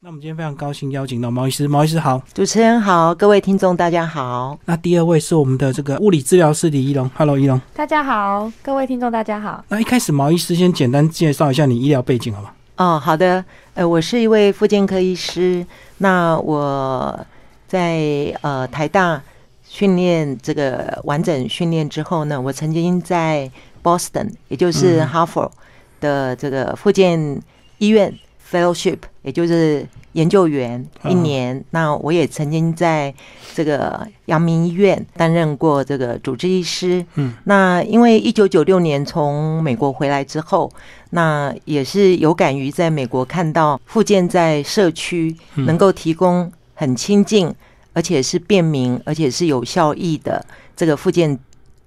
那我们今天非常高兴邀请到毛医师，毛医师好，主持人好，各位听众大家好。那第二位是我们的这个物理治疗师李一龙，Hello，一龙，大家好，各位听众大家好。那一开始毛医师先简单介绍一下你医疗背景好吗？哦，好的，呃，我是一位复健科医师，那我在呃台大训练这个完整训练之后呢，我曾经在 Boston，也就是哈佛的这个复健医院。Fellowship，也就是研究员一年。那我也曾经在这个阳明医院担任过这个主治医师。嗯，那因为一九九六年从美国回来之后，那也是有感于在美国看到复健在社区能够提供很亲近，而且是便民，而且是有效益的这个复健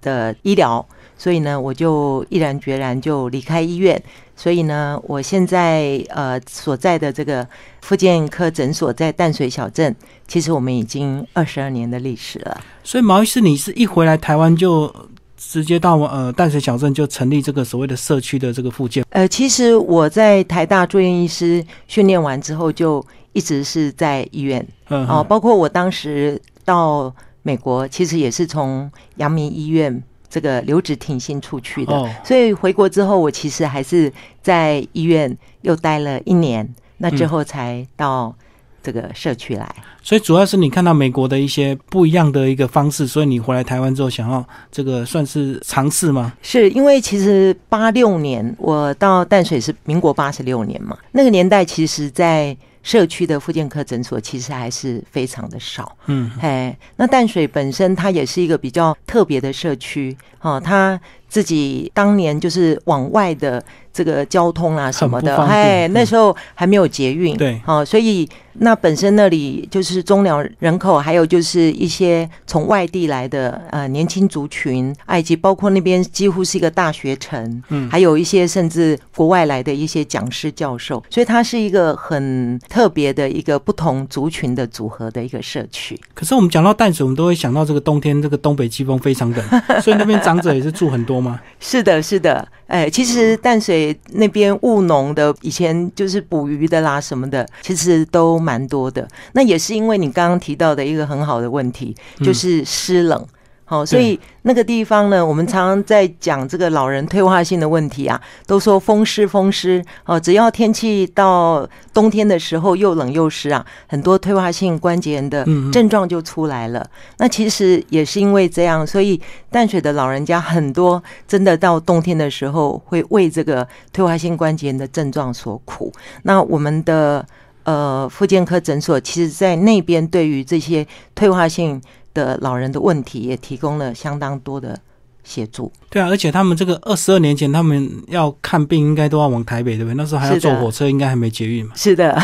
的医疗。所以呢，我就毅然决然就离开医院。所以呢，我现在呃所在的这个复健科诊所在淡水小镇，其实我们已经二十二年的历史了。所以毛医师，你是一回来台湾就直接到呃淡水小镇就成立这个所谓的社区的这个复健？呃，其实我在台大住院医师训练完之后，就一直是在医院。嗯，哦，包括我当时到美国，其实也是从阳明医院。这个留职停薪出去的，所以回国之后，我其实还是在医院又待了一年，那之后才到这个社区来。所以主要是你看到美国的一些不一样的一个方式，所以你回来台湾之后，想要这个算是尝试吗？是因为其实八六年我到淡水是民国八十六年嘛，那个年代其实，在。社区的复健科诊所其实还是非常的少，嗯，哎，那淡水本身它也是一个比较特别的社区，哦，它自己当年就是往外的。这个交通啊什么的，哎，那时候还没有捷运，对，哦，所以那本身那里就是中寮人口，还有就是一些从外地来的呃年轻族群，以及包括那边几乎是一个大学城，嗯，还有一些甚至国外来的一些讲师教授，所以它是一个很特别的一个不同族群的组合的一个社区。可是我们讲到淡水，我们都会想到这个冬天这个东北季风非常冷，所以那边长者也是住很多吗？是的，是的，哎，其实淡水。那边务农的，以前就是捕鱼的啦，什么的，其实都蛮多的。那也是因为你刚刚提到的一个很好的问题，就是湿冷。好，所以那个地方呢，我们常常在讲这个老人退化性的问题啊，都说风湿风湿哦，只要天气到冬天的时候又冷又湿啊，很多退化性关节炎的症状就出来了。那其实也是因为这样，所以淡水的老人家很多真的到冬天的时候会为这个退化性关节炎的症状所苦。那我们的呃，复健科诊所其实在那边对于这些退化性。的老人的问题也提供了相当多的协助。对啊，而且他们这个二十二年前他们要看病，应该都要往台北，对不对？那时候还要坐火车，应该还没捷运嘛。是的。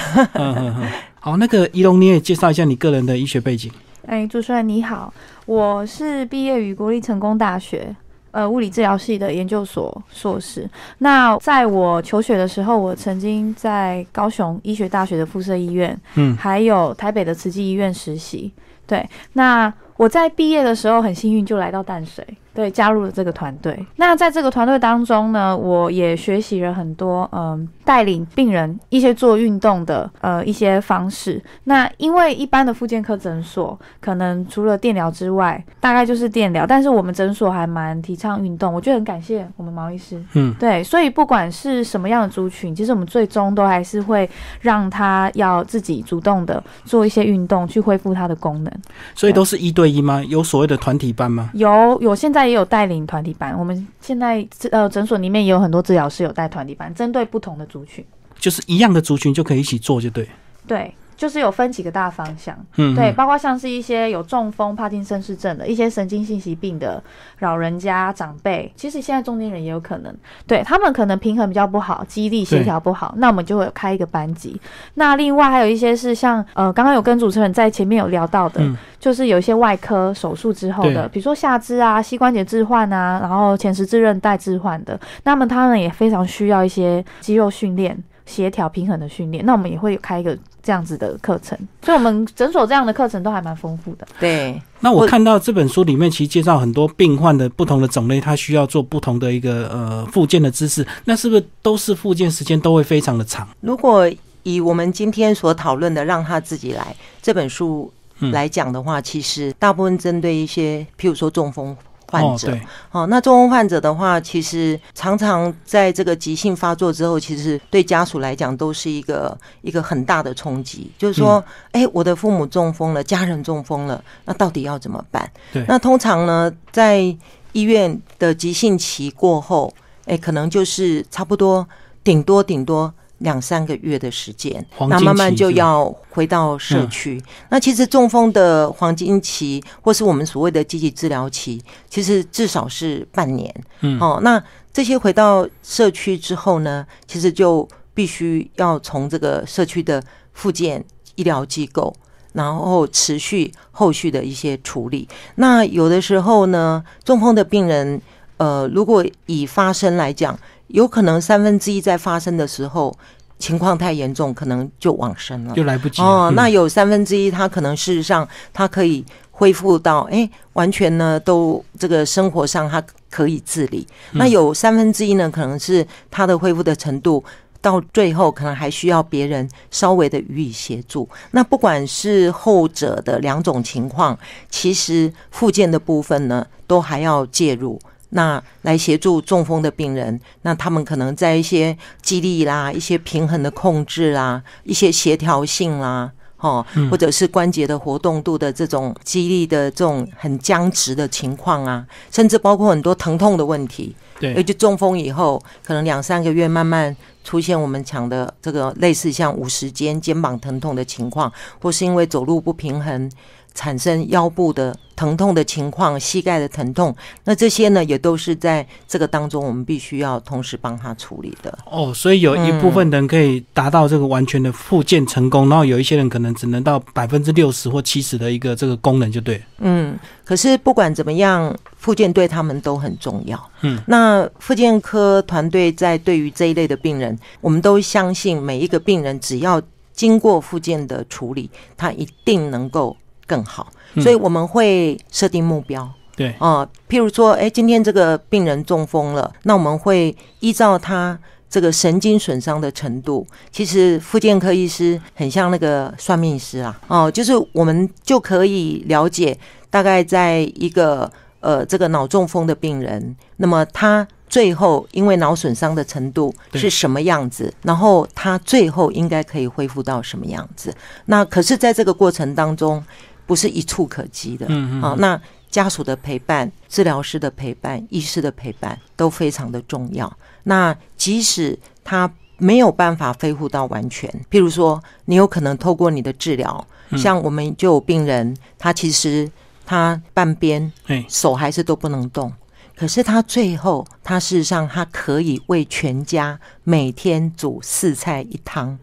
好，那个仪龙，你也介绍一下你个人的医学背景。哎，主持人你好，我是毕业于国立成功大学呃物理治疗系的研究所硕士。那在我求学的时候，我曾经在高雄医学大学的附设医院，嗯，还有台北的慈济医院实习。对，那我在毕业的时候很幸运，就来到淡水。对，加入了这个团队。那在这个团队当中呢，我也学习了很多，嗯，带领病人一些做运动的，呃，一些方式。那因为一般的复健科诊所可能除了电疗之外，大概就是电疗，但是我们诊所还蛮提倡运动。我觉得很感谢我们毛医师，嗯，对，所以不管是什么样的族群，其实我们最终都还是会让他要自己主动的做一些运动，去恢复他的功能。所以都是一对一吗？有所谓的团体班吗？有，有，现在。也有带领团体班，我们现在呃诊所里面也有很多治疗师有带团体班，针对不同的族群，就是一样的族群就可以一起做，就对。对。就是有分几个大方向，嗯，对，包括像是一些有中风、帕金森氏症的一些神经性疾病的老人家、长辈，其实现在中年人也有可能，对他们可能平衡比较不好，肌力协调不好，那我们就会开一个班级。那另外还有一些是像呃，刚刚有跟主持人在前面有聊到的，就是有一些外科手术之后的，比如说下肢啊、膝关节置换啊，然后前十字韧带置换的，那么他们也非常需要一些肌肉训练。协调平衡的训练，那我们也会开一个这样子的课程，所以我们诊所这样的课程都还蛮丰富的。对，那我看到这本书里面其实介绍很多病患的不同的种类，他需要做不同的一个呃复健的姿势，那是不是都是复健时间都会非常的长？如果以我们今天所讨论的“让他自己来”这本书嗯来讲的话，其实大部分针对一些，譬如说中风患者，哦，哦，那中风患者的话，其实常常在这个急性发作之后，其实对家属来讲都是一个一个很大的冲击。就是说，哎、我的父母中风了，家人中风了，那到底要怎么办？对那通常呢，在医院的急性期过后，哎、可能就是差不多顶多顶多。两三个月的时间，那慢慢就要回到社嗯区。那其实中风的黄金期，或是我们所谓的积极治疗期，其实至少是半年。嗯哦，那这些回到社区之后呢，其实就必须要从这个社区的复健医疗机构，然后持续后续的一些处理。那有的时候呢，中风的病人，呃，如果以发生来讲，有可能三分之一在发生的时候情况太严重，可能就往生了。就来不及了哦，嗯那有三分之一，他可能事实上他可以恢复到，哎，完全呢都这个生活上他可以自理。嗯那有三分之一呢，可能是他的恢复的程度。到最后，可能还需要别人稍微的予以协助。那不管是后者的两种情况，其实复健的部分呢，都还要介入。那来协助中风的病人，那他们可能在一些肌力啦、一些平衡的控制啦、一些协调性啦，哦，嗯或者是关节的活动度的这种肌力的这种很僵直的情况啊，甚至包括很多疼痛的问题。尤对，其中风以后，可能两三个月慢慢出现我们讲的这个类似像五十肩、肩膀疼痛的情况，或是因为走路不平衡产生腰部的疼痛的情况、膝盖的疼痛，那这些呢，也都是在这个当中我们必须要同时帮他处理的。哦，所以有一部分人可以达到这个完全的复健成功，然后有一些人可能只能到百分之六十或七十的一个这个功能就对。嗯，可是不管怎么样，复健对他们都很重要。嗯，那复健科团队在对于这一类的病人，我们都相信每一个病人只要经过复健的处理，他一定能够更好。嗯所以我们会设定目标。对，啊、譬如说，哎，今天这个病人中风了，那我们会依照他这个神经损伤的程度，其实复健科医师很像那个算命师啊，哦，就是我们就可以了解大概在一个呃这个脑中风的病人，那么他。最后，因为脑损伤的程度是什么样子，然后他最后应该可以恢复到什么样子？那可是，在这个过程当中，不是一触可及的。嗯嗯，好、那家属的陪伴、治疗师的陪伴、医师的陪伴都非常的重要。那即使他没有办法恢复到完全，譬如说，你有可能透过你的治疗，嗯像我们就有病人，他其实他半边哎，手还是都不能动。可是他最后，他事实上他可以为全家每天煮四菜一汤，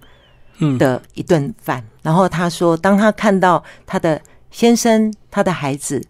嗯，的一顿饭。然后他说，当他看到他的先生、他的孩子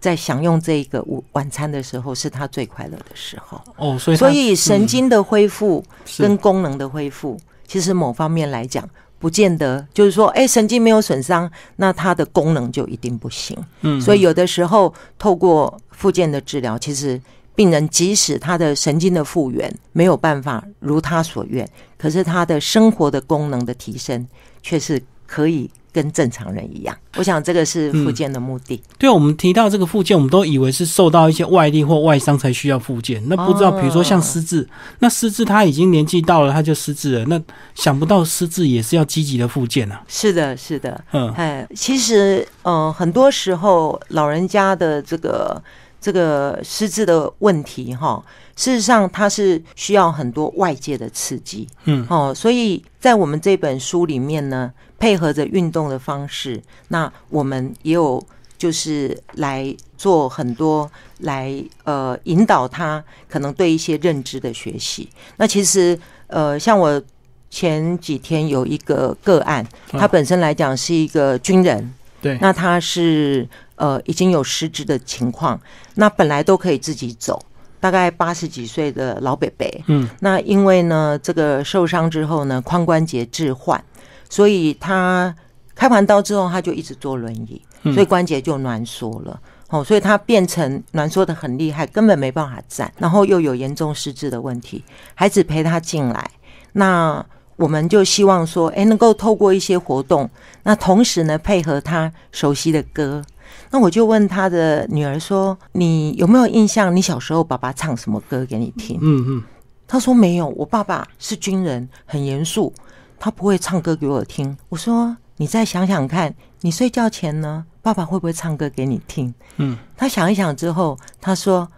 在享用这一个午晚餐的时候，是他最快乐的时候。哦，所以所以神经的恢复跟功能的恢复，其实某方面来讲，不见得就是说，哎，神经没有损伤，那它的功能就一定不行。嗯，所以有的时候透过附件的治疗，其实病人即使他的神经的复原没有办法如他所愿，可是他的生活的功能的提升却是可以跟正常人一样。我想这个是复健的目的。对，我们提到这个复健，我们都以为是受到一些外力或外伤才需要复健。那不知道，哦比如说像失智，那失智他已经年纪到了，他就失智了。那想不到失智也是要积极的复健啊。是的，是的。嗯，哎，其实，呃，很多时候老人家的这个这个失智的问题，哈，事实上它是需要很多外界的刺激，嗯，哦，所以在我们这本书里面呢，配合着运动的方式，那我们也有就是来做很多来呃引导他可能对一些认知的学习。那其实呃，像我前几天有一个个案，他本身来讲是一个军人，对，那他是呃已经有失智的情况，那本来都可以自己走，大概八十几岁的老伯伯，嗯，那因为呢这个受伤之后呢，髋关节置换，所以他开完刀之后他就一直坐轮椅，嗯所以关节就挛缩了。哦，所以他变成挛缩的很厉害，根本没办法站，然后又有严重失智的问题。孩子陪他进来，那我们就希望说，哎，能够透过一些活动，那同时呢，配合他熟悉的歌。那我就问他的女儿说：“你有没有印象？你小时候爸爸唱什么歌给你听？”嗯嗯，他说没有，我爸爸是军人，很严肃，他不会唱歌给我听。我说：“你再想想看，你睡觉前呢，爸爸会不会唱歌给你听？”嗯，他想一想之后，他说：“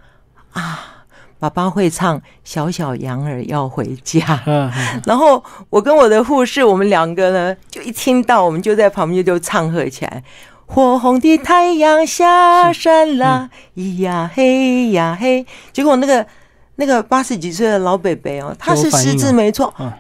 啊，爸爸会唱《小小羊儿要回家》。”嗯，然后我跟我的护士，我们两个呢，就一听到，我们就在旁边就唱和起来。火红的太阳下山啦，咿呀嘿呀嘿。结果那个那个八十几岁的老伯伯哦，他是失智没错。嗯，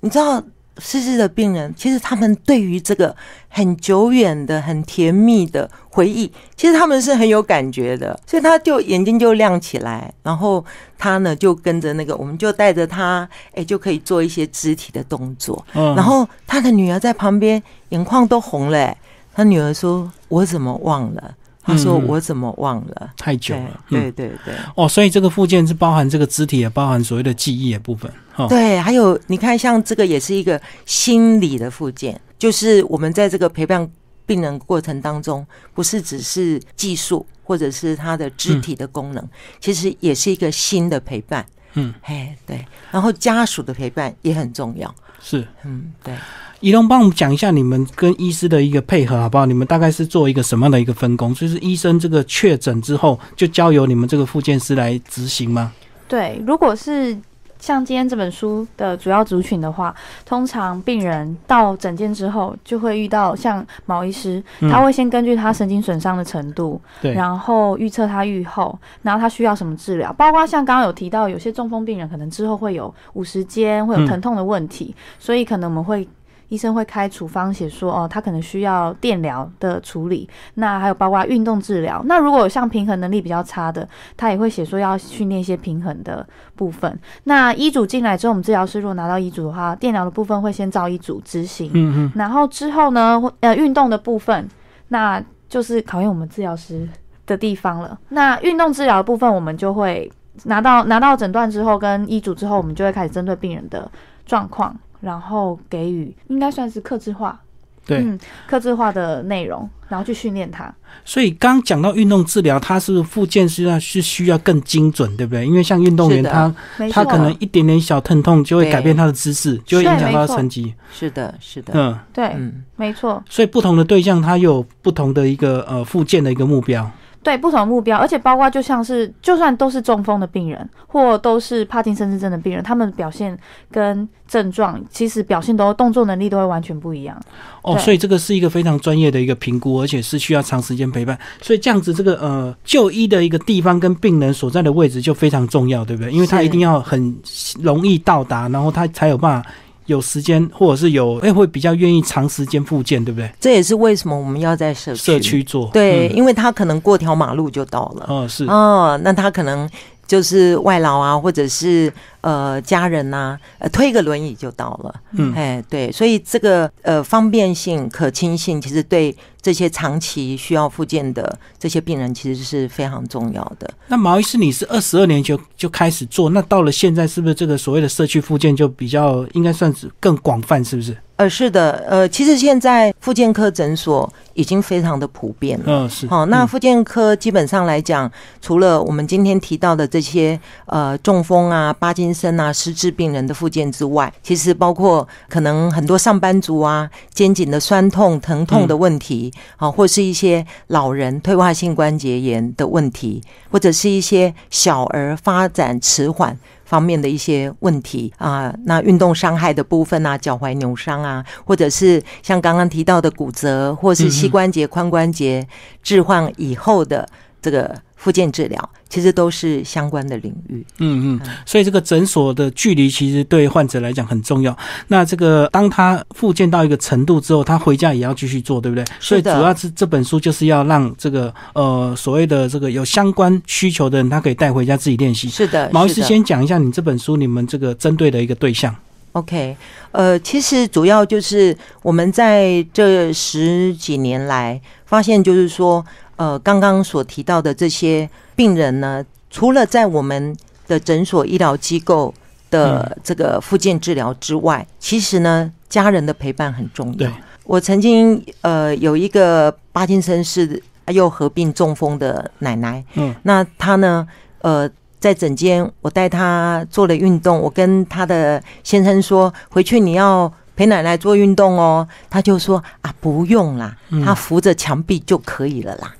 你知道失智的病人，其实他们对于这个很久远的、很甜蜜的回忆，其实他们是很有感觉的。所以他就眼睛就亮起来，然后他呢就跟着那个，我们就带着他，哎，就可以做一些肢体的动作。嗯然后他的女儿在旁边，眼眶都红了、哎他女儿说：“我怎么忘了？”他说：“嗯我怎么忘了太？”久了。嗯，对对对哦，所以这个附件是包含这个肢体，也包含所谓的记忆的部分。哈、对，还有你看，像这个也是一个心理的附件，就是我们在这个陪伴病人过程当中，不是只是技术或者是他的肢体的功能，其实也是一个心的陪伴。嗯，哎，对，然后家属的陪伴也很重要。是。嗯，对。仪龙帮我们讲一下你们跟医师的一个配合好不好？你们大概是做一个什么样的一个分工？就是医生这个确诊之后，就交由你们这个复健师来执行吗？对，如果是像今天这本书的主要族群的话，通常病人到诊间之后，就会遇到像毛医师，嗯。他会先根据他神经损伤的程度，对，然后预测他愈后，然后他需要什么治疗，包括像刚刚有提到，有些中风病人可能之后会有五十肩，会有嗯。疼痛的问题，所以可能我们会。医生会开处方写说，哦，他可能需要电疗的处理，那还有包括运动治疗。那如果有像平衡能力比较差的，他也会写说要训练一些平衡的部分。那医嘱进来之后，我们治疗师如果拿到医嘱的话，电疗的部分会先照医嘱执行，嗯嗯，然后之后呢，会呃，运动的部分，那就是考验我们治疗师的地方了。那运动治疗的部分，我们就会拿到拿到诊断之后，跟医嘱之后，我们就会开始针对病人的状况，然后给予应该算是克制化，对。嗯，克制化的内容，然后去训练它。所以刚讲到运动治疗，它是不是复健是要是需要更精准，对不对？因为像运动员他，他可能一点点小疼痛就会改变他的姿势，就会影响到没错成绩。是的，是的。嗯，对，嗯，没错，所以不同的对象，他有不同的一个呃复健的一个目标。对不同的目标，而且包括就像是，就算都是中风的病人，或都是帕金森氏症的病人，他们表现跟症状，其实表现都动作能力都会完全不一样。哦，所以这个是一个非常专业的一个评估，而且是需要长时间陪伴。所以这样子，这个呃就医的一个地方跟病人所在的位置就非常重要，对不对？因为他一定要很容易到达，然后他才有办法有时间，或者是有哎会比较愿意长时间复健，对不对？这也是为什么我们要在社区。社区做对，嗯因为他可能过条马路就到了。哦是哦，那他可能就是外劳啊，或者是呃家人呐、呃推个轮椅就到了。嗯哎，对，所以这个呃方便性、可亲性，其实对这些长期需要复健的这些病人，其实是非常重要的。那毛医师，你是二十二年就就开始做，那到了现在，是不是这个所谓的社区复健就比较应该算是更广泛，是不是？呃，是的，呃，其实现在复健科诊所已经非常的普遍了。嗯，是。好、那嗯复健科基本上来讲，除了我们今天提到的这些呃中风啊、帕金森啊、失智病人的复健之外，其实包括可能很多上班族啊肩颈的酸痛、疼痛的问题，啊、或是一些老人退化性关节炎的问题，或者是一些小儿发展迟缓。方面的一些问题啊，那运动伤害的部分啊，脚踝扭伤啊，或者是像刚刚提到的骨折，或是膝关节、髋关节置换以后的这个复健治疗，其实都是相关的领域。嗯嗯，所以这个诊所的距离其实对患者来讲很重要。那这个当他复健到一个程度之后，他回家也要继续做，对不对？所以主要是这本书就是要让这个呃所谓的这个有相关需求的人，他可以带回家自己练习。是的，毛医师先讲一下你这本书你们这个针对的一个对象。OK，呃，其实主要就是我们在这十几年来发现，就是说，呃，刚刚所提到的这些病人呢，除了在我们的诊所医疗机构的这个复健治疗之外，其实呢，家人的陪伴很重要。对。我曾经呃有一个帕金森氏又合并中风的奶奶，嗯，那她呢，呃，在诊间我带她做了运动，我跟她的先生说，回去你要陪奶奶做运动哦，他就说啊不用啦，嗯。她扶着墙壁就可以了啦。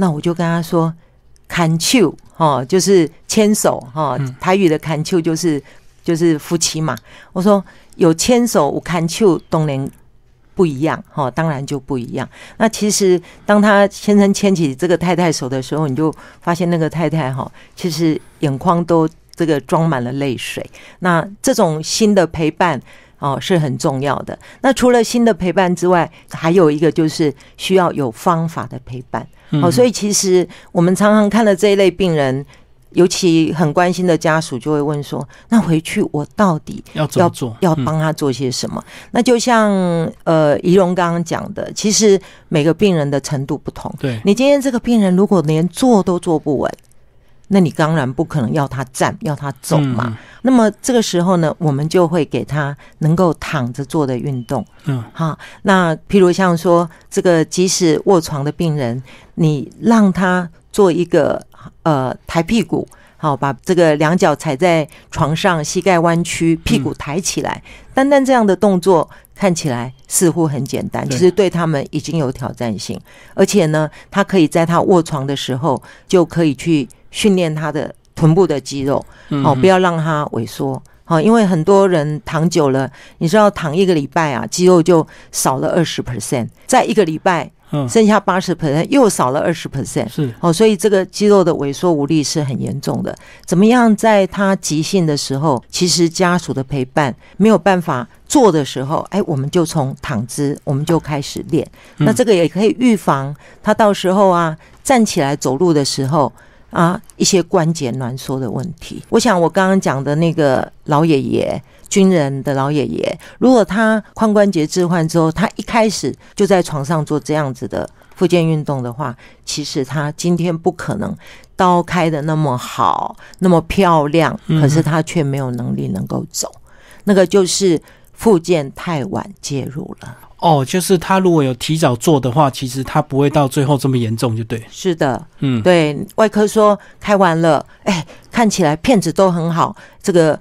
那我就跟他说，砍手哦，就是牵手哈、嗯台语的 kantu 就是就是夫妻嘛。我说有牵手，有砍手，当然不一样哈、当然就不一样。那其实当他先生牵起这个太太手的时候，你就发现那个太太哈、其实眼眶都这个装满了泪水。那这种新的陪伴。哦，是很重要的。那除了新的陪伴之外，还有一个就是需要有方法的陪伴。哦，所以以其实我们常常看了这一类病人，尤其很关心的家属就会问说：“那回去我到底要要做？嗯要帮他做些什么？”那就像呃怡蓉刚刚讲的，其实每个病人的程度不同。对，你今天这个病人如果连坐都坐不稳，那你当然不可能要他站，要他走嘛。嗯那么这个时候呢，我们就会给他能够躺着做的运动。嗯，哈，那譬如像说这个即使卧床的病人，你让他做一个呃抬屁股，好，把这个两脚踩在床上，膝盖弯曲，屁股抬起来，单单这样的动作看起来似乎很简单，其实对他们已经有挑战性，而且呢，他可以在他卧床的时候就可以去训练他的臀部的肌肉。嗯哦，不要让它萎缩。好，因为很多人躺久了，你知道躺一个礼拜啊，肌肉就少了二十 percent，在一个礼拜嗯剩下八十 percent，又少了二十 percent。是哦，所以这个肌肉的萎缩无力是很严重的。怎么样在他急性的时候，其实家属的陪伴没有办法做的时候，哎，我们就从躺姿我们就开始练。那这个也可以预防他到时候啊站起来走路的时候。啊，一些关节挛缩的问题。我想我刚刚讲的那个老爷爷，军人的老爷爷，如果他髋关节置换之后，他一开始就在床上做这样子的复健运动的话，其实他今天不可能刀开的那么好，那么漂亮，嗯可是他却没有能力能够走，那个就是复健太晚介入了。哦，就是他如果有提早做的话，其实他不会到最后这么严重，就对。是的，嗯，对外科说开完了，哎，看起来片子都很好，这个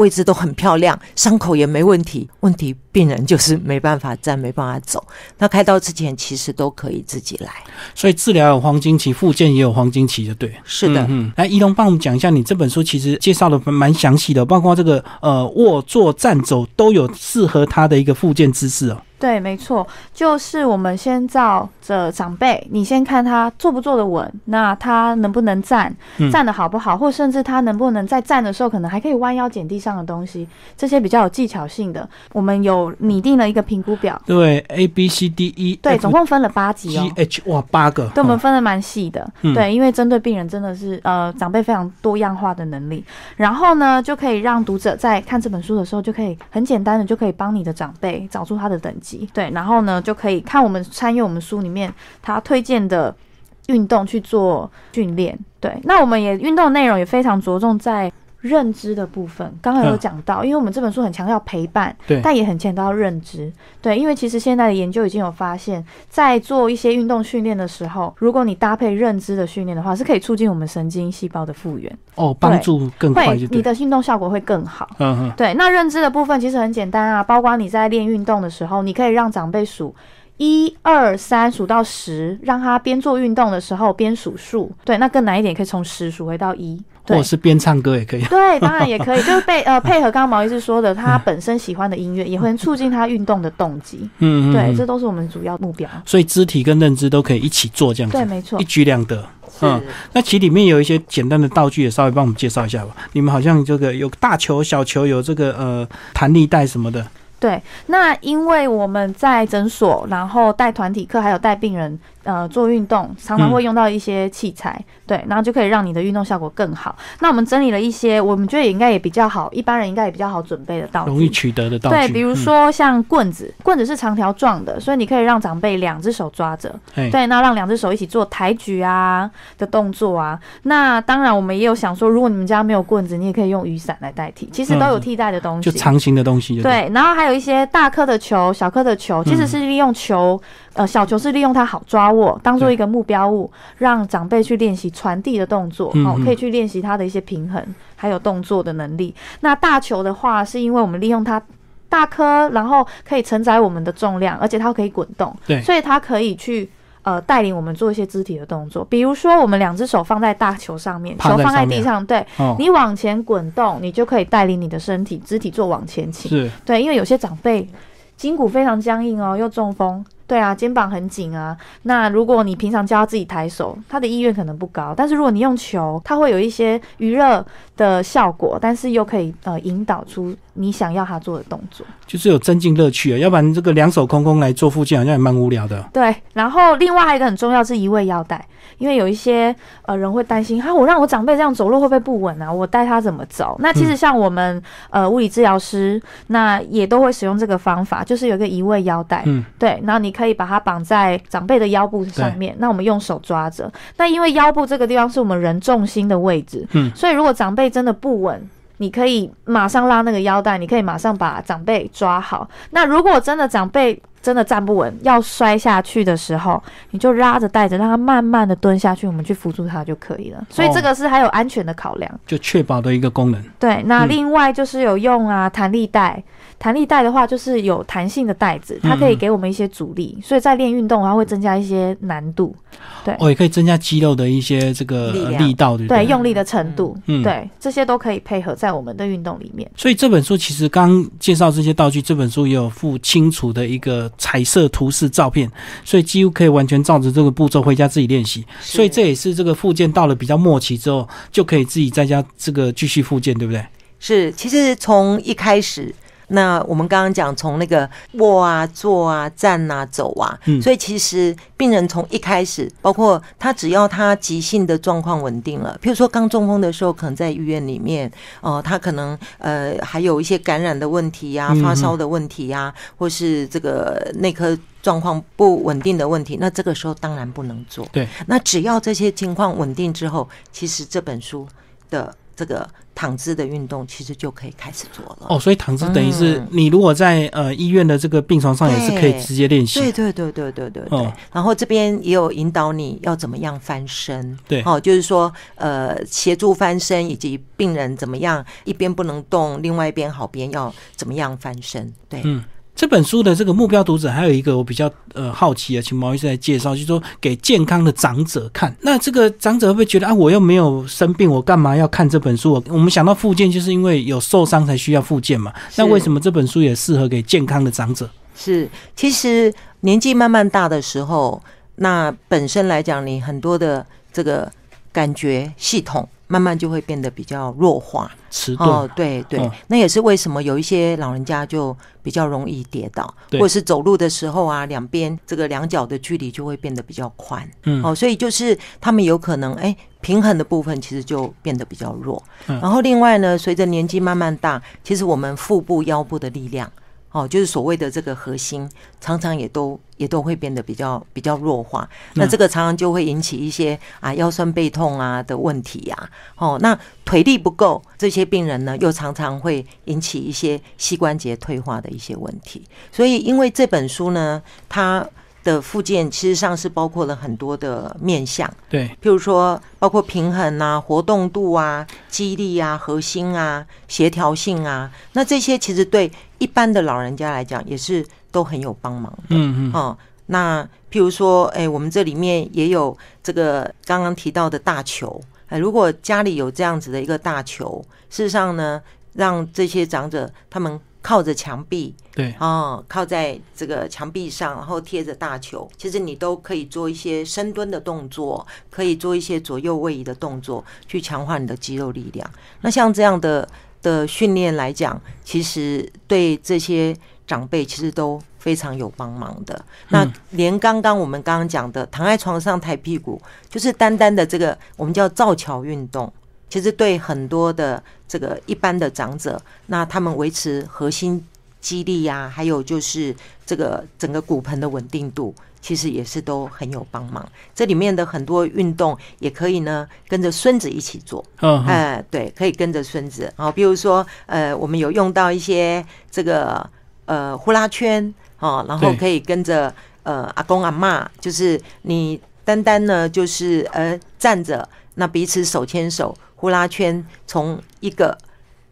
位置都很漂亮，伤口也没问题。问题病人就是没办法站，没办法走。那开刀之前其实都可以自己来。所以治疗有黄金期，复健也有黄金期，的对。是的，嗯，嗯来，一龙帮我们讲一下，你这本书其实介绍的蛮详细的，包括这个呃卧、坐、站、走都有适合他的一个复健姿势哦。对，没错，就是我们先照着长辈，你先看他坐不坐得稳，那他能不能站，嗯站得好不好，或甚至他能不能在站的时候，可能还可以弯腰捡地上的东西，这些比较有技巧性的，我们有拟定了一个评估表，对，A B C D E，对，总共分了八级 G 哦。H，哇，八个。对，我们哦分的蛮细的，嗯对，因为针对病人真的是呃长辈非常多样化的能力，然后呢就可以让读者在看这本书的时候，就可以很简单的就可以帮你的长辈找出他的等级，对，然后呢就可以看我们参与我们书里面他推荐的运动去做训练，对，那我们也运动内容也非常着重在。认知的部分，刚刚有嗯讲到，因为我们这本书很强调陪伴，对但也很强调认知，对，因为其实现在的研究已经有发现，在做一些运动训练的时候，如果你搭配认知的训练的话，是可以促进我们神经细胞的复原，哦，帮助更快。你的运动效果会更好。嗯嗯，对，那认知的部分其实很简单啊，包括你在练运动的时候，你可以让长辈数一二三数到十，让他边做运动的时候边数数。对，那更难一点，可以从十数回到一。对或者，是边唱歌也可以。对，当然也可以，就是被呃 配合刚刚毛医师说的，他本身喜欢的音乐，也会促进他运动的动机。嗯嗯，对，嗯这都是我们主要目标。所以肢体跟认知都可以一起做，这样子对，，没错一。举两得。嗯那其实里面有一些简单的道具，也稍微帮我们介绍一下吧。你们好像这个有大球、小球，有这个呃弹力带什么的。对，那因为我们在诊所，然后带团体课，还有带病人，呃做运动，常常会用到一些器材，对，然后就可以让你的运动效果更好。那我们整理了一些，我们觉得也应该也比较好，一般人应该也比较好准备的道具，容易取得的道具。对，比如说像棍子，棍子是长条状的，所以你可以让长辈两只手抓着，对，那让两只手一起做抬举啊的动作啊。那当然，我们也有想说，如果你们家没有棍子，你也可以用雨伞来代替，其实都有替代的东西，就长形的东西。对，然后还有一些大颗的球、小颗的球，其实是利用球，呃，小球是利用它好抓握，当做一个目标物，让长辈去练习传递的动作，哦，可以去练习他的一些平衡还有动作的能力。那大球的话，是因为我们利用它大颗，然后可以承载我们的重量，而且它可以滚动，对，所以它可以去。呃，带领我们做一些肢体的动作，比如说我们两只手放在大球上面，球放在地上，对，你往前滚动，你就可以带领你的身体肢体做往前倾，是。对，因为有些长辈筋骨非常僵硬哦，又中风。对啊，肩膀很紧啊。那如果你平常教他自己抬手，他的意愿可能不高。但是如果你用球，他会有一些娱乐的效果，但是又可以呃引导出你想要他做的动作，就是有增进乐趣啊。要不然这个两手空空来做附件，好像也蛮无聊的。对。然后另外一个很重要是移位腰带，因为有一些呃人会担心，哈，我让我长辈这样走路会不会不稳啊？我带他怎么走？那其实像我们呃物理治疗师，那也都会使用这个方法，就是有一个移位腰带。嗯。对。然后你可以把它绑在长辈的腰部上面，那我们用手抓着。那因为腰部这个地方是我们人重心的位置，嗯，所以如果长辈真的不稳，你可以马上拉那个腰带，你可以马上把长辈抓好。那如果真的长辈，真的站不稳，要摔下去的时候，你就拉着带着，让他慢慢的蹲下去，我们去扶住他就可以了。所以这个是还有安全的考量，就确保的一个功能。对，那另外就是有用啊，弹力带。弹力带的话，就是有弹性的带子，它可以给我们一些阻力，所以在练运动的话会增加一些难度。对，哦，也可以增加肌肉的一些这个力道，对对？用力的程度，嗯，对，这些都可以配合在我们的运动里面。所以这本书其实刚介绍这些道具，这本书也有附清楚的一个彩色图示照片，所以几乎可以完全照着这个步骤回家自己练习。所以这也是这个附件到了比较末期之后，就可以自己在家这个继续附件，对不对？是，其实从一开始。那我们刚刚讲从那个卧啊、坐啊、站啊、走啊，所以其实病人从一开始，包括他只要他急性的状况稳定了，譬如说刚中风的时候，可能在医院里面，哦，他可能呃还有一些感染的问题呀、发烧的问题呀，或是这个内科状况不稳定的问题，那这个时候当然不能做。对，那只要这些情况稳定之后，其实这本书的。这个躺姿的运动其实就可以开始做了。哦，所以躺姿等于是你如果在呃医院的这个病床上也是可以直接练习，对对对对对对对。然后这边也有引导你要怎么样翻身，对，哦，就是说呃协助翻身以及病人怎么样一边不能动，另外一边好边要怎么样翻身，对，嗯。这本书的这个目标读者还有一个我比较呃好奇啊，请毛医师来介绍，就是说给健康的长者看。那这个长者会不会觉得啊，我又没有生病，我干嘛要看这本书？我们想到复健，就是因为有受伤才需要复健嘛。那为什么这本书也适合给健康的长者？是，其实年纪慢慢大的时候，那本身来讲，你很多的这个感觉系统。慢慢就会变得比较弱化，迟钝。哦，对对，那也是为什么有一些老人家就比较容易跌倒，或者是走路的时候啊，两边这个两脚的距离就会变得比较宽。嗯，哦，所以就是他们有可能哎，平衡的部分其实就变得比较弱。然后另外呢，随着年纪慢慢大，其实我们腹部、腰部的力量。哦，就是所谓的这个核心，常常也都也都会变得比较比较弱化。那这个常常就会引起一些啊腰酸背痛啊的问题呀。哦，那腿力不够，这些病人呢又常常会引起一些膝关节退化的一些问题。所以，因为这本书呢，它。的附件其实上是包括了很多的面向，对，譬如说包括平衡啊、活动度啊、肌力啊、核心啊、协调性啊，那这些其实对一般的老人家来讲也是都很有帮忙的。嗯嗯。哦，那譬如说，哎，我们这里面也有这个刚刚提到的大球，哎，如果家里有这样子的一个大球，事实上呢，让这些长者他们。靠着墙壁，对，哦，靠在这个墙壁上，然后贴着大球，其实你都可以做一些深蹲的动作，可以做一些左右位移的动作，去强化你的肌肉力量。那像这样的的训练来讲，其实对这些长辈其实都非常有帮忙的。那连刚刚我们刚刚讲的躺在床上抬屁股，就是单单的这个我们叫造桥运动，其实对很多的这个一般的长者，那他们维持核心肌力呀，还有就是这个整个骨盆的稳定度。其实也是都很有帮忙，这里面的很多运动也可以呢，跟着孙子一起做。嗯，哎，对，可以跟着孙子啊。比如说，呃，我们有用到一些这个呃呼啦圈哦，然后可以跟着呃阿公阿妈，就是你单单呢就是呃站着，那彼此手牵手呼啦圈，从一个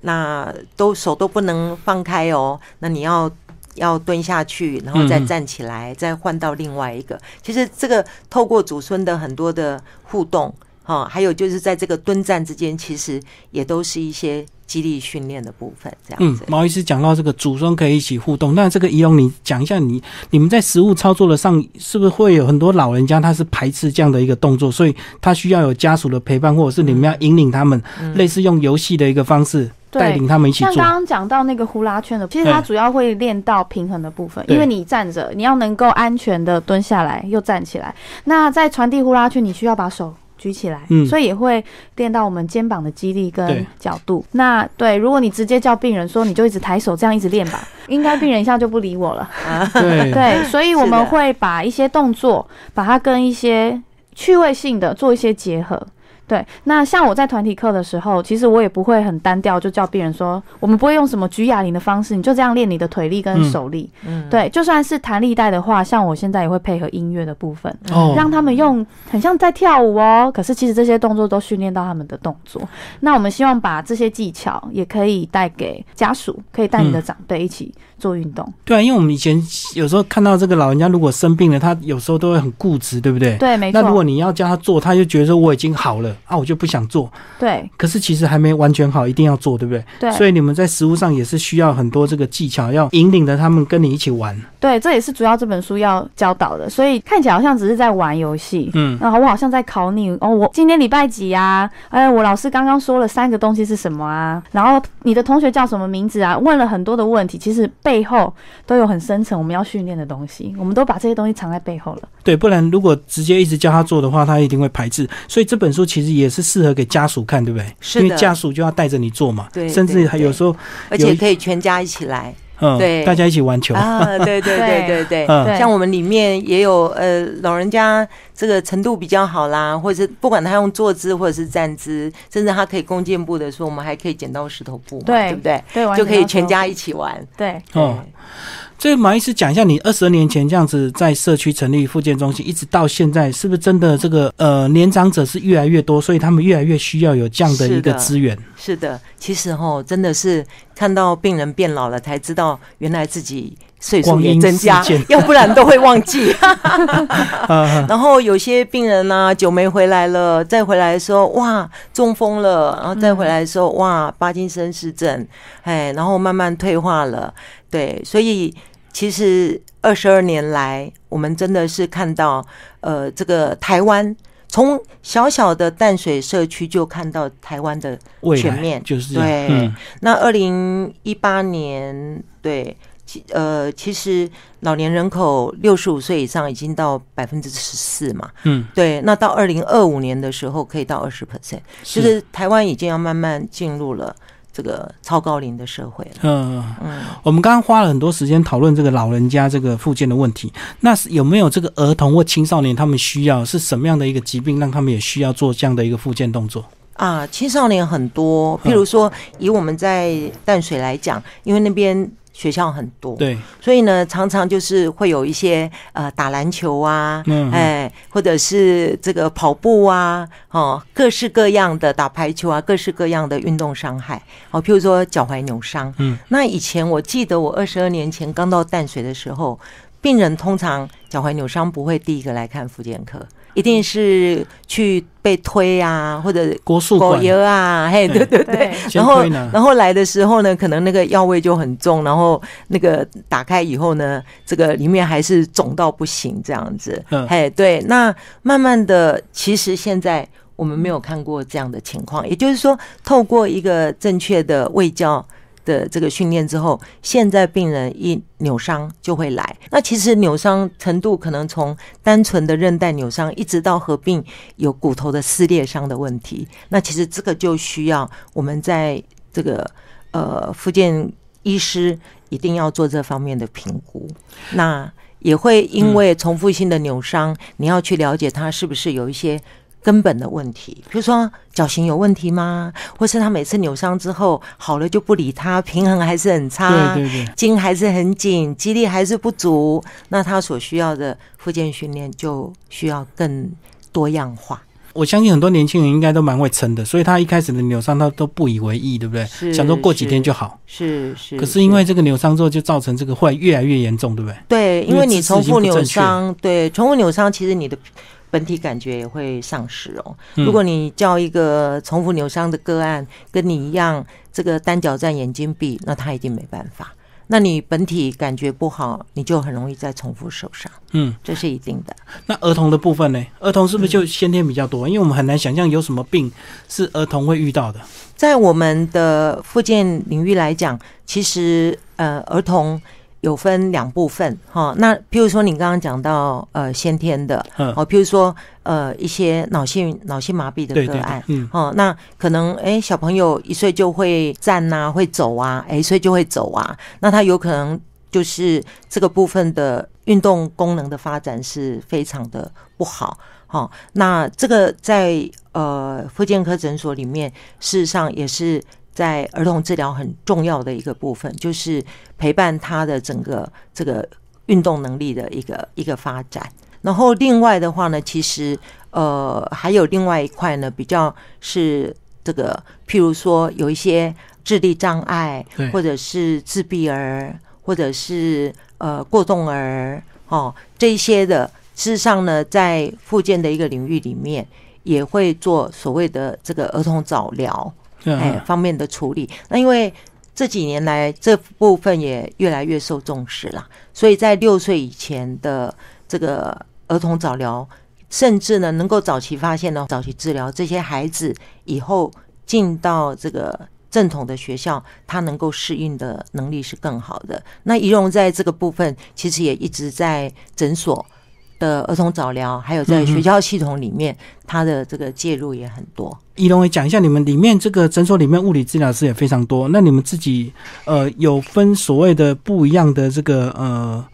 那都手都不能放开哦，那你要。要蹲下去，然后再站起来，再换到另外一个。其实这个透过祖孙的很多的互动，哈，还有就是在这个蹲站之间，其实也都是一些激励训练的部分。这样子，毛医师讲到这个祖孙可以一起互动，那这个仪容你讲一下，你你们在实物操作的上，是不是会有很多老人家他是排斥这样的一个动作，所以他需要有家属的陪伴，或者是你们要引领他们，类似用游戏的一个方式。带领他们一起做。像刚刚讲到那个呼啦圈的，其实它主要会练到平衡的部分，因为你站着，你要能够安全的蹲下来又站起来。那在传递呼啦圈，你需要把手举起来，所以也会练到我们肩膀的肌力跟角度。那对，如果你直接叫病人说，你就一直抬手这样一直练吧，应该病人一下就不理我了。对 对，所以我们会把一些动作，把它跟一些趣味性的做一些结合。对，那像我在团体课的时候，其实我也不会很单调，就叫病人说，我们不会用什么举哑铃的方式，你就这样练你的腿力跟手力。嗯，对，就算是弹力带的话，像我现在也会配合音乐的部分，让他们用很像在跳舞哦。可是其实这些动作都训练到他们的动作。那我们希望把这些技巧也可以带给家属，可以带你的长辈一起做运动。对啊，因为我们以前有时候看到这个老人家如果生病了，他有时候都会很固执，对不对？对，没错。那如果你要叫他做，他就觉得说我已经好了。啊，我就不想做。对，可是其实还没完全好，一定要做，对不对？对。所以你们在食物上也是需要很多这个技巧，要引领着他们跟你一起玩。对，这也是主要这本书要教导的。所以看起来好像只是在玩游戏，嗯，然后我好像在考你哦。我今天礼拜几呀？哎，我老师刚刚说了三个东西是什么啊？然后你的同学叫什么名字啊？问了很多的问题，其实背后都有很深层我们要训练的东西。我们都把这些东西藏在背后了。对，不然如果直接一直教他做的话，他一定会排斥。所以这本书其实也是适合给家属看，对不对？是因为家属就要带着你做嘛，对，甚至还有时候，而且可以全家一起来，嗯，对，大家一起玩球。啊，对对对对 对，像我们里面也有呃老人家这个程度比较好啦，或者是不管他用坐姿或者是站姿，甚至他可以弓箭步的时候，我们还可以剪刀石头布，对不对？对，就可以全家一起玩，对，哦。这马医师讲一下，你二十二年前这样子在社区成立复健中心，一直到现在，是不是真的这个呃年长者是越来越多，所以他们越来越需要有这样的一个资源？是的，其实哈，真的是看到病人变老了，才知道原来自己岁数也增加，要不然都会忘记。然后有些病人呢，久没回来了，再回来的时候，哇，中风了，然后再回来的时候，哇，巴金森氏症，哎，然后慢慢退化了。对，所以其实二十二年来，我们真的是看到，呃，这个台湾从小小的淡水社区就看到台湾的全面，就是对。那二零一八年，对，其呃，其实老年人口六十五岁以上已经到百分之十四嘛，嗯，对。那到二零二五年的时候，可以到二十 percent，就是台湾已经要慢慢进入了。这个超高龄的社会了，嗯嗯，我们刚刚花了很多时间讨论这个老人家这个附件的问题，那是有没有这个儿童或青少年他们需要是什么样的一个疾病，让他们也需要做这样的一个附件动作啊？青少年很多，譬如说以我们在淡水来讲，因为那边。学校很多，对，所以呢，常常就是会有一些呃打篮球啊，嗯哎，或者是这个跑步啊，哦，各式各样的打排球啊，各式各样的运动伤害，哦，譬如说脚踝扭伤，嗯，那以前我记得我二十二年前刚到淡水的时候，病人通常脚踝扭伤不会第一个来看复健科。一定是去被推啊，或者国术馆啊，嘿，对对对。然后然后来的时候呢，可能那个药味就很重，然后那个打开以后呢，这个里面还是肿到不行这样子。嘿，对。那慢慢的，其实现在我们没有看过这样的情况。也就是说，透过一个正确的卫教。的这个训练之后，现在病人一扭伤就会来。那其实扭伤程度可能从单纯的韧带扭伤，一直到合并有骨头的撕裂伤的问题。那其实这个就需要我们在这个呃，福建医师一定要做这方面的评估。那也会因为重复性的扭伤，你要去了解他是不是有一些。根本的问题，比如说脚型有问题吗？或是他每次扭伤之后好了就不理他，平衡还是很差，对对对，筋还是很紧，肌力还是不足，那他所需要的复健训练就需要更多样化。我相信很多年轻人应该都蛮会撑的，所以他一开始的扭伤他都不以为意，对不对？想说过几天就好。是是。可是因为这个扭伤之后，就造成这个会越来越严重，对不对？对，因为你重复扭伤，对，重复扭伤，其实你的。本体感觉也会丧失哦。如果你叫一个重复扭伤的个案跟你一样，这个单脚站眼睛闭，那他一定没办法。那你本体感觉不好，你就很容易再重复受伤。嗯，这是一定的。那儿童的部分呢？儿童是不是就先天比较多？因为我们很难想象有什么病是儿童会遇到的。在我们的附件领域来讲，其实呃，儿童。有分两部分哈，那譬如说你刚刚讲到呃先天的，哦，譬如说呃一些脑性脑性麻痹的个案，嗯，哦，那可能哎小朋友一岁就会站呐，会走啊，一岁就会走啊，那他有可能就是这个部分的运动功能的发展是非常的不好，哈，那这个在呃复健科诊所里面，事实上也是。在儿童治疗很重要的一个部分，就是陪伴他的整个这个运动能力的一个一个发展。然后另外的话呢，其实呃还有另外一块呢，比较是这个，譬如说有一些智力障碍，或者是自闭儿，或者是呃过动儿，哦这一些的，事实上呢，在附件的一个领域里面，也会做所谓的这个儿童早疗。哎，方面的处理。那因为这几年来这部分也越来越受重视了，所以在六岁以前的这个儿童早疗，甚至呢能够早期发现呢早期治疗，这些孩子以后进到这个正统的学校，他能够适应的能力是更好的。那仪容在这个部分，其实也一直在诊所。的儿童早疗，还有在学校系统里面，他的这个介入也很多。仪龙，也讲一下，你们里面这个诊所里面物理治疗师也非常多。那你们自己呃有分所谓的不一样的这个呃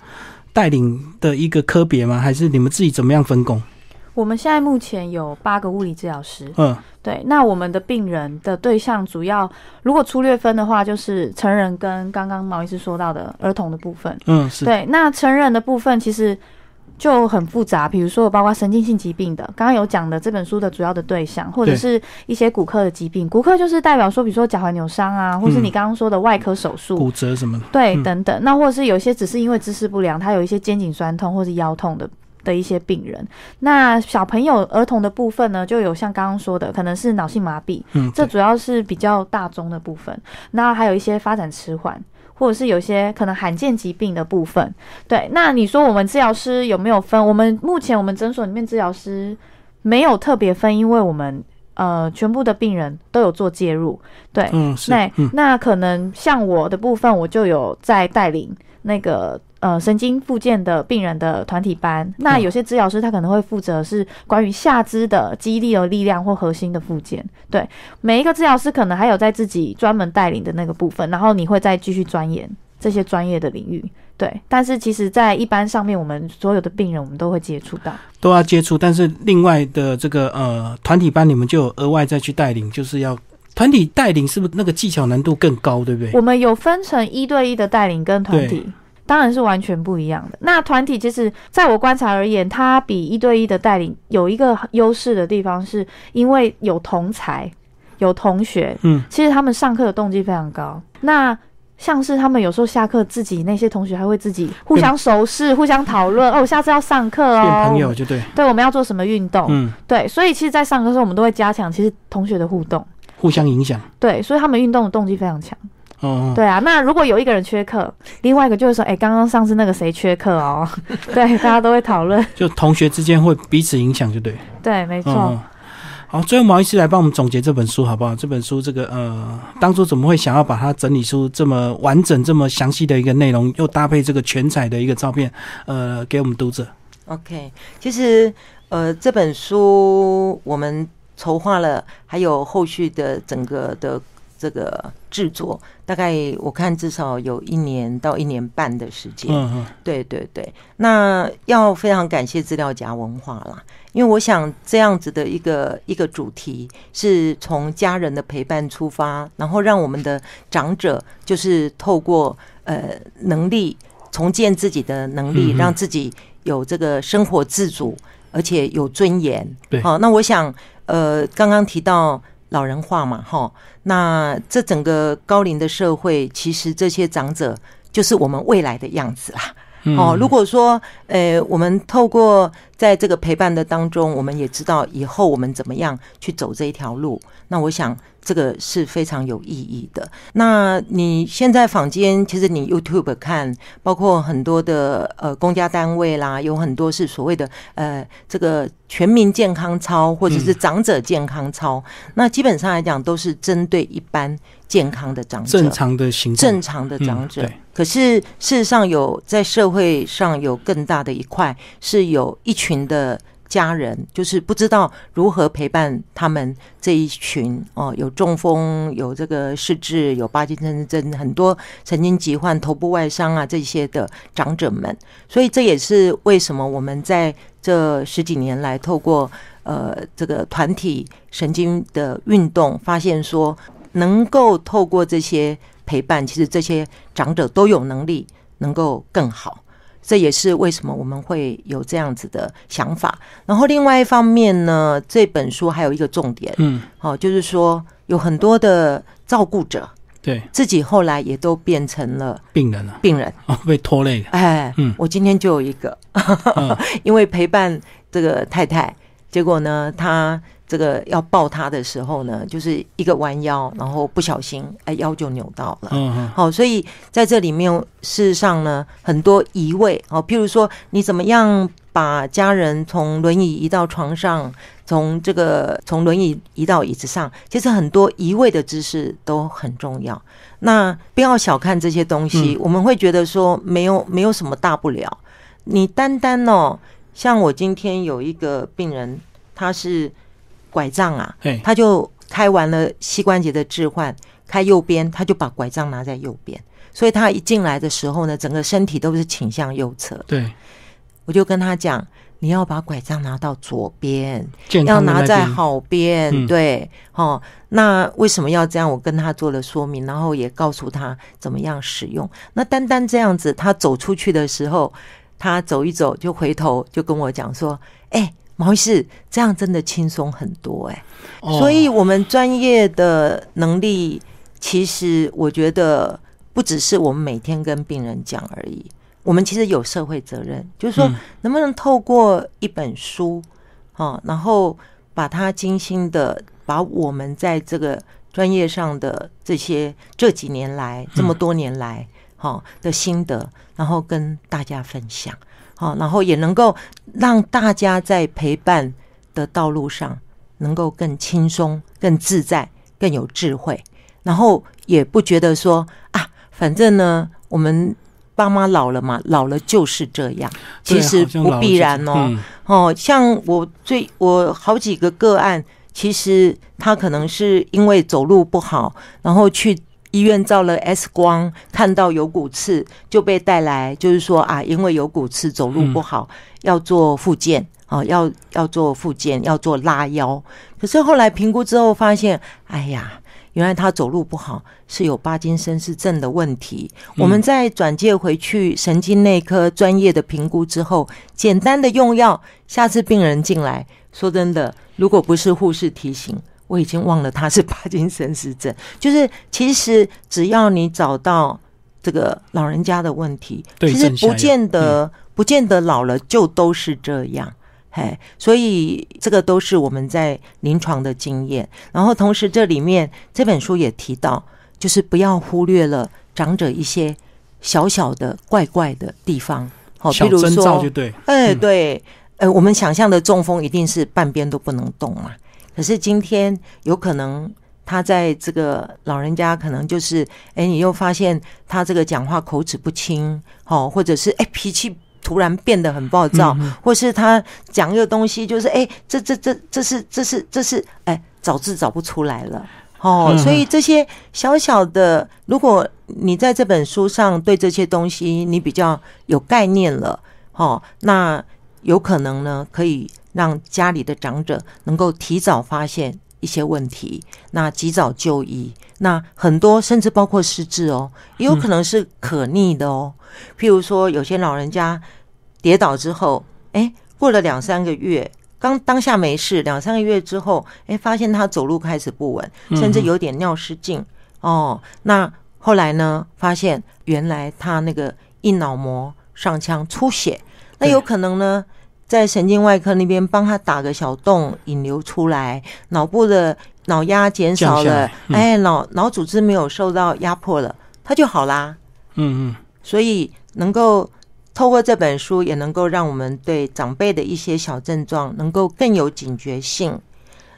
带领的一个科别吗？还是你们自己怎么样分工？我们现在目前有八个物理治疗师。嗯，对。那我们的病人的对象主要，如果粗略分的话，就是成人跟刚刚毛医师说到的儿童的部分。嗯，是对。那成人的部分其实。就很复杂，比如说包括神经性疾病的，刚刚有讲的这本书的主要的对象，或者是一些骨科的疾病。骨科就是代表说，比如说脚踝扭伤啊，或是你刚刚说的外科手术、骨折什么的，对，等等。那或者是有些只是因为姿势不良，他有一些肩颈酸痛或是腰痛的的一些病人。那小朋友、儿童的部分呢，就有像刚刚说的，可能是脑性麻痹，嗯，这主要是比较大宗的部分。那还有一些发展迟缓。或者是有些可能罕见疾病的部分，对。那你说我们治疗师有没有分？我们目前我们诊所里面治疗师没有特别分，因为我们呃全部的病人都有做介入，对。嗯，是。那那可能像我的部分，我就有在带领那个。呃，神经附件的病人的团体班，那有些治疗师他可能会负责是关于下肢的肌力和力量或核心的附件。对，每一个治疗师可能还有在自己专门带领的那个部分，然后你会再继续钻研这些专业的领域。对，但是其实，在一般上面，我们所有的病人我们都会接触到，都要接触。但是另外的这个呃团体班，你们就额外再去带领，就是要团体带领，是不是那个技巧难度更高？对不对？我们有分成一对一的带领跟团体。当然是完全不一样的。那团体其实，在我观察而言，它比一对一的带领有一个优势的地方，是因为有同才、有同学。嗯，其实他们上课的动机非常高。那像是他们有时候下课，自己那些同学还会自己互相熟识、互相讨论。哦，下次要上课哦，朋友就对。对，我们要做什么运动？嗯，对。所以其实，在上课时候，我们都会加强其实同学的互动，互相影响。对，所以他们运动的动机非常强。对啊，那如果有一个人缺课，另外一个就会说：“哎，刚刚上次那个谁缺课哦？” 对，大家都会讨论，就同学之间会彼此影响，就对。对，没错。好，最后毛医师来帮我们总结这本书好不好？这本书这个呃，当初怎么会想要把它整理出这么完整、这么详细的一个内容，又搭配这个全彩的一个照片，呃，给我们读者。OK，其实呃这本书我们筹划了，还有后续的整个的这个制作，大概我看至少有一年到一年半的时间。对对对，那要非常感谢资料夹文化啦，因为我想这样子的一个一个主题是从家人的陪伴出发，然后让我们的长者就是透过呃能力重建自己的能力，嗯让自己有这个生活自主，而且有尊严。对好、那我想呃刚刚提到。老人化嘛，哈，那这整个高龄的社会，其实这些长者就是我们未来的样子啦。哦，如果说，呃，我们透过在这个陪伴的当中，我们也知道以后我们怎么样去走这一条路，那我想这个是非常有意义的。那你现在坊间，其实你 YouTube 看，包括很多的呃公家单位啦，有很多是所谓的呃这个全民健康操或者是长者健康操，那基本上来讲都是针对一般健康的长者。正常的行动正常的长者。嗯可是事实上有在社会上有更大的一块，是有一群的家人，就是不知道如何陪伴他们这一群哦，有中风、有这个失智、有巴金森症，很多神经疾患、头部外伤啊这些的长者们。所以这也是为什么我们在这十几年来，透过呃这个团体神经的运动，发现说能够透过这些陪伴，其实这些长者都有能力能够更好。这也是为什么我们会有这样子的想法。然后另外一方面呢，这本书还有一个重点，嗯，哦，就是说有很多的照顾者对，自己后来也都变成了病人了，病人。哦，被拖累了，哎，嗯我今天就有一个，嗯 因为陪伴这个太太，结果呢，她这个要抱他的时候呢，就是一个弯腰，然后不小心，哎，腰就扭到了。嗯嗯，好、所以在这里面，事实上呢，很多移位哦，譬如说，你怎么样把家人从轮椅移到床上，从这个从轮椅移到椅子上，其实很多移位的知识都很重要。那不要小看这些东西，嗯我们会觉得说没有没有什么大不了。你单单哦，像我今天有一个病人，他是拐杖啊，哎，他就开完了膝关节的置换，开右边，他就把拐杖拿在右边，所以他一进来的时候呢，整个身体都是倾向右侧。对，我就跟他讲，你要把拐杖拿到左边，健要拿在好边，嗯对，哦，那为什么要这样？我跟他做了说明，然后也告诉他怎么样使用。那单单这样子，他走出去的时候，他走一走就回头就跟我讲说：“哎、毛医师，这样真的轻松很多、哎。”哦所以，我们专业的能力，其实我觉得不只是我们每天跟病人讲而已。我们其实有社会责任，就是说嗯，能不能透过一本书，哦，然后把它精心的把我们在这个专业上的这些这几年来这么多年来，好、的心得，然后跟大家分享，好、然后也能够让大家在陪伴的道路上能够更轻松、更自在、更有智慧，然后也不觉得说啊，反正呢，我们爸妈老了嘛，老了就是这样，其实不必然哦。嗯哦，像我最我好几个个案，其实他可能是因为走路不好，然后去医院照了 X 光，看到有骨刺，就被带来，就是说啊，因为有骨刺，走路不好，要做复健。啊，要要做复健，要做拉腰。可是后来评估之后发现，哎呀，原来他走路不好是有帕金森氏症的问题。我们在转介回去神经内科专业的评估之后，简单的用药，下次病人进来，说真的，如果不是护士提醒，我已经忘了他是帕金森氏症。就是其实只要你找到这个老人家的问题，其实不见得、不见得老了就都是这样。嘿，所以这个都是我们在临床的经验。然后同时这里面这本书也提到，就是不要忽略了长者一些小小的怪怪的地方。好、小譬如说哎，嗯对，呃，我们想象的中风一定是半边都不能动嘛。可是今天有可能他在这个老人家可能就是，哎，你又发现他这个讲话口齿不清，哦，或者是哎脾气突然变得很暴躁，嗯或是他讲一个东西就是，哎，这这这这是这是这是，哎，找字找不出来了。哦，嗯所以这些小小的，如果你在这本书上对这些东西你比较有概念了，哦，那有可能呢，可以让家里的长者能够提早发现一些问题，那及早就医。那很多甚至包括失智哦，也有可能是可逆的哦。譬如说，有些老人家跌倒之后，哎，过了两三个月。刚当下没事，两三个月之后，哎，发现他走路开始不稳，甚至有点尿失禁。哦，那后来呢？发现原来他那个硬脑膜上腔出血，那有可能呢，在神经外科那边帮他打个小洞，引流出来，脑部的脑压减少了哎，脑脑组织没有受到压迫了，他就好啦。嗯嗯，所以能够透过这本书，也能够让我们对长辈的一些小症状能够更有警觉性。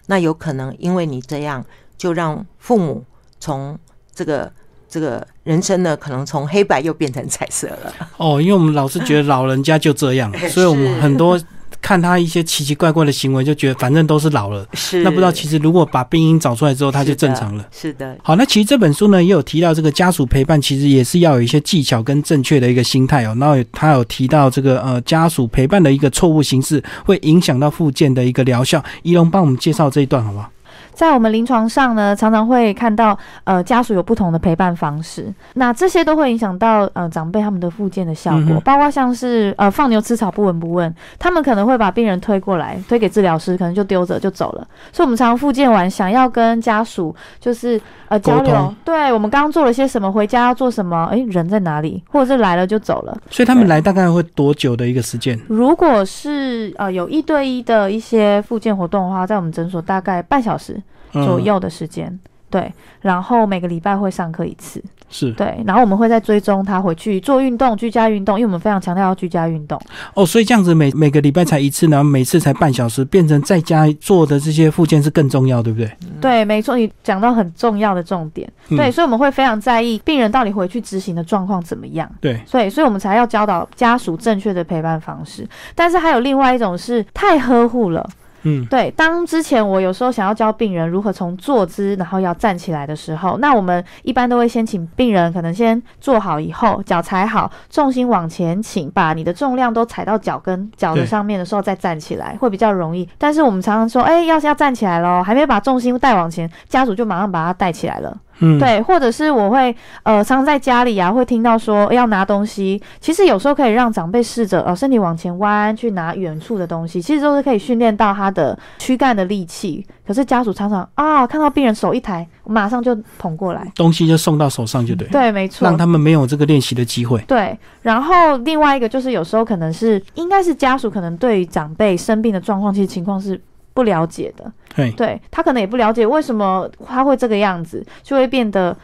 那有可能因为你这样，就让父母从这个这个人生呢，可能从黑白又变成彩色了。哦，因为我们老是觉得老人家就这样，所以我们很多看他一些奇奇怪怪的行为，就觉得反正都是老了。是那不知道其实如果把病因找出来之后，他就正常了。是的，好，那其实这本书呢也有提到，这个家属陪伴其实也是要有一些技巧跟正确的一个心态哦。然后他有提到这个呃家属陪伴的一个错误形式，会影响到附件的一个疗效。仪龙帮我们介绍这一段好不好？在我们临床上呢，常常会看到呃家属有不同的陪伴方式，那这些都会影响到呃长辈他们的复健的效果，嗯包括像是呃放牛吃草不闻不问，他们可能会把病人推过来，推给治疗师，可能就丢着就走了。所以我们常常复健完，想要跟家属就是呃交流，对我们刚刚做了些什么，回家要做什么，诶，人在哪里，或者是来了就走了。所以他们来大概会多久的一个时间？如果是呃有一对一的一些复健活动的话，在我们诊所大概半小时嗯左右的时间。对，然后每个礼拜会上课一次，是对，然后我们会再追踪他回去做运动，居家运动，因为我们非常强调要居家运动。哦，所以这样子每每个礼拜才一次，然后每次才半小时，变成在家做的这些附件是更重要，对不对？对，没错，你讲到很重要的重点。嗯对，所以我们会非常在意病人到底回去执行的状况怎么样。对，所以，所以我们才要教导家属正确的陪伴方式。但是还有另外一种是太呵护了。嗯，对，当之前我有时候想要教病人如何从坐姿，然后要站起来的时候，那我们一般都会先请病人可能先坐好以后，脚踩好，重心往前倾，把你的重量都踩到脚跟脚的上面的时候再站起来，会比较容易。但是我们常常说，哎，要是要站起来咯，还没把重心带往前，家属就马上把它带起来了。嗯，对，或者是我会呃，常常在家里啊，会听到说要拿东西，其实有时候可以让长辈试着呃身体往前弯去拿远处的东西，其实都是可以训练到他的躯干的力气。可是家属常常啊，看到病人手一抬，马上就捧过来。东西就送到手上就对，对，没错。让他们没有这个练习的机会。对，然后另外一个就是有时候可能是应该是家属可能对于长辈生病的状况，其实情况是不了解的。对，他可能也不了解为什么他会这个样子，就会变得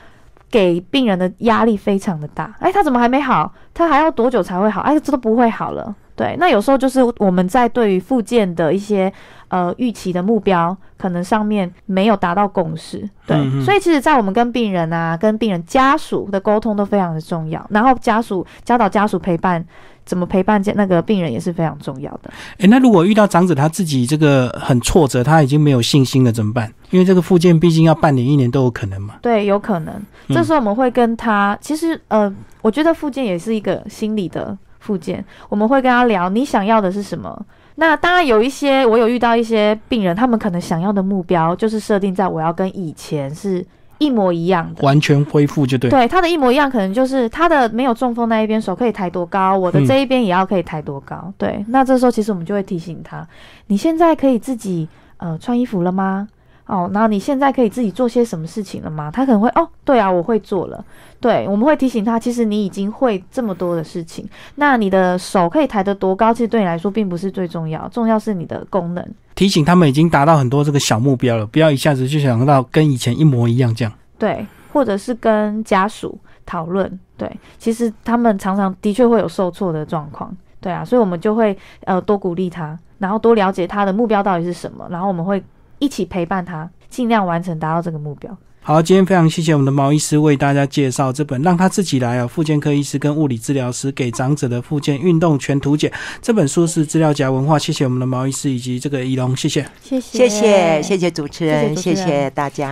给病人的压力非常的大。哎，他怎么还没好？他还要多久才会好？哎，这都不会好了。对，那有时候就是我们在对于复健的一些呃预期的目标，可能上面没有达到共识。对，嗯所以其实，在我们跟病人啊、跟病人家属的沟通都非常的重要。然后家属教导家属陪伴。怎么陪伴那个病人也是非常重要的。诶，那如果遇到长者他自己这个很挫折，他已经没有信心了，怎么办？因为这个复健毕竟要半年、一年都有可能嘛。对，有可能。嗯这时候我们会跟他，其实呃，我觉得复健也是一个心理的复健，我们会跟他聊你想要的是什么。那当然有一些，我有遇到一些病人，他们可能想要的目标就是设定在我要跟以前是一模一样的。完全恢复就对。对他的一模一样，可能就是他的没有中风那一边手可以抬多高，我的嗯这一边也要可以抬多高。对，那这时候其实我们就会提醒他，你现在可以自己呃穿衣服了吗？哦，然后你现在可以自己做些什么事情了吗？他可能会哦，对啊，我会做了。对，我们会提醒他，其实你已经会这么多的事情。那你的手可以抬得多高，其实对你来说并不是最重要，重要是你的功能。提醒他们已经达到很多这个小目标了，不要一下子就想到跟以前一模一样这样。对，或者是跟家属讨论，对，其实他们常常的确会有受挫的状况，对啊，所以我们就会呃多鼓励他，然后多了解他的目标到底是什么，然后我们会一起陪伴他，尽量完成达到这个目标。好，今天非常谢谢我们的毛医师为大家介绍这本《让他自己来》啊，复健科医师跟物理治疗师给长者的复健运动全图解。这本书是资料夹文化，谢谢我们的毛医师以及这个仪龙，谢谢，谢谢，谢谢谢谢主持人，谢谢主持人谢谢大家。